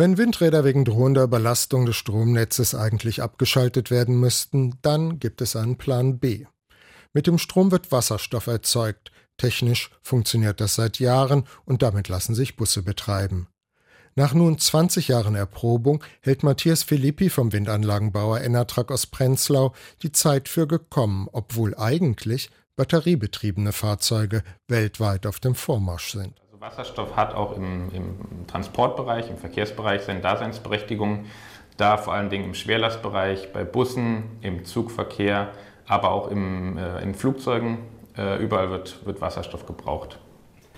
Wenn Windräder wegen drohender Überlastung des Stromnetzes eigentlich abgeschaltet werden müssten, dann gibt es einen Plan B. Mit dem Strom wird Wasserstoff erzeugt. Technisch funktioniert das seit Jahren und damit lassen sich Busse betreiben. Nach nun 20 Jahren Erprobung hält Matthias Filippi vom Windanlagenbauer Enertrag aus Prenzlau die Zeit für gekommen, obwohl eigentlich batteriebetriebene Fahrzeuge weltweit auf dem Vormarsch sind. Wasserstoff hat auch im, im, Transportbereich, im Verkehrsbereich seine Daseinsberechtigung. Da vor allen Dingen im Schwerlastbereich, bei Bussen, im Zugverkehr, aber auch im, äh, in Flugzeugen. Äh, überall wird, wird Wasserstoff gebraucht.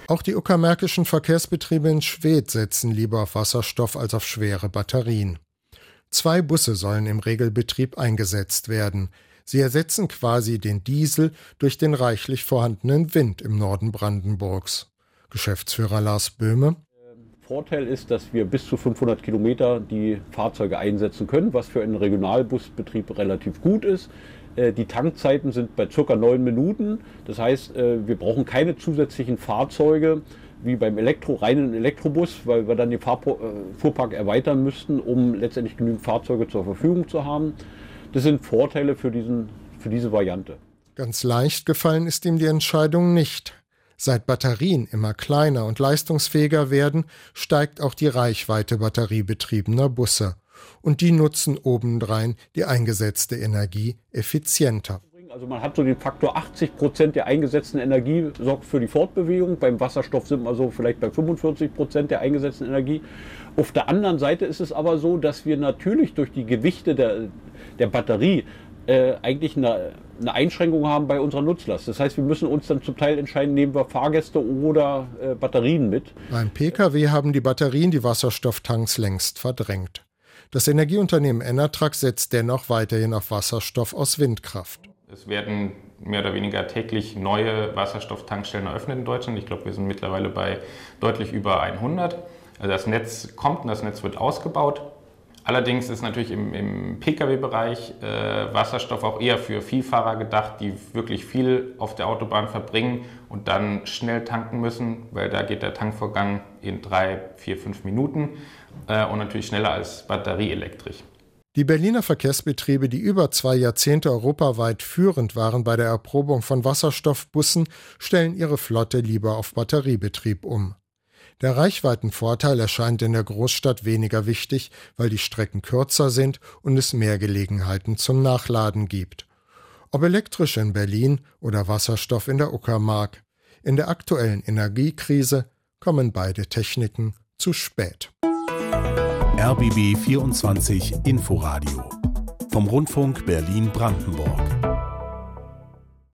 Auch die uckermärkischen Verkehrsbetriebe in Schwedt setzen lieber auf Wasserstoff als auf schwere Batterien. Zwei Busse sollen im Regelbetrieb eingesetzt werden. Sie ersetzen quasi den Diesel durch den reichlich vorhandenen Wind im Norden Brandenburgs. Geschäftsführer Lars Böhme. Vorteil ist, dass wir bis zu 500 Kilometer die Fahrzeuge einsetzen können, was für einen Regionalbusbetrieb relativ gut ist. Äh, die Tankzeiten sind bei circa neun Minuten. Das heißt, äh, wir brauchen keine zusätzlichen Fahrzeuge wie beim Elektro, reinen Elektrobus, weil wir dann den äh, Fuhrpark erweitern müssten, um letztendlich genügend Fahrzeuge zur Verfügung zu haben. Das sind Vorteile für, diesen, für diese Variante. Ganz leicht gefallen ist ihm die Entscheidung nicht. Seit Batterien immer kleiner und leistungsfähiger werden, steigt auch die Reichweite batteriebetriebener Busse. Und die nutzen obendrein die eingesetzte Energie effizienter. Also man hat so den Faktor 80 Prozent der eingesetzten Energie sorgt für die Fortbewegung. Beim Wasserstoff sind wir so vielleicht bei 45 Prozent der eingesetzten Energie. Auf der anderen Seite ist es aber so, dass wir natürlich durch die Gewichte der, der Batterie äh, eigentlich eine, eine, Einschränkung haben bei unserer Nutzlast. Das heißt, wir müssen uns dann zum Teil entscheiden, nehmen wir Fahrgäste oder äh, Batterien mit. Beim Pkw haben die Batterien die Wasserstofftanks längst verdrängt. Das Energieunternehmen Enertrack setzt dennoch weiterhin auf Wasserstoff aus Windkraft. Es werden mehr oder weniger täglich neue Wasserstofftankstellen eröffnet in Deutschland. Ich glaube, wir sind mittlerweile bei deutlich über 100. Also das Netz kommt und das Netz wird ausgebaut. Allerdings ist natürlich im, im Pkw-Bereich äh, Wasserstoff auch eher für Vielfahrer gedacht, die wirklich viel auf der Autobahn verbringen und dann schnell tanken müssen, weil da geht der Tankvorgang in drei, vier, fünf Minuten äh, und natürlich schneller als batterieelektrisch. Die Berliner Verkehrsbetriebe, die über zwei Jahrzehnte europaweit führend waren bei der Erprobung von Wasserstoffbussen, stellen ihre Flotte lieber auf Batteriebetrieb um. Der Reichweitenvorteil erscheint in der Großstadt weniger wichtig, weil die Strecken kürzer sind und es mehr Gelegenheiten zum Nachladen gibt. Ob elektrisch in Berlin oder Wasserstoff in der Uckermark. In der aktuellen Energiekrise kommen beide Techniken zu spät. RBB 24 Inforadio vom Rundfunk Berlin-Brandenburg.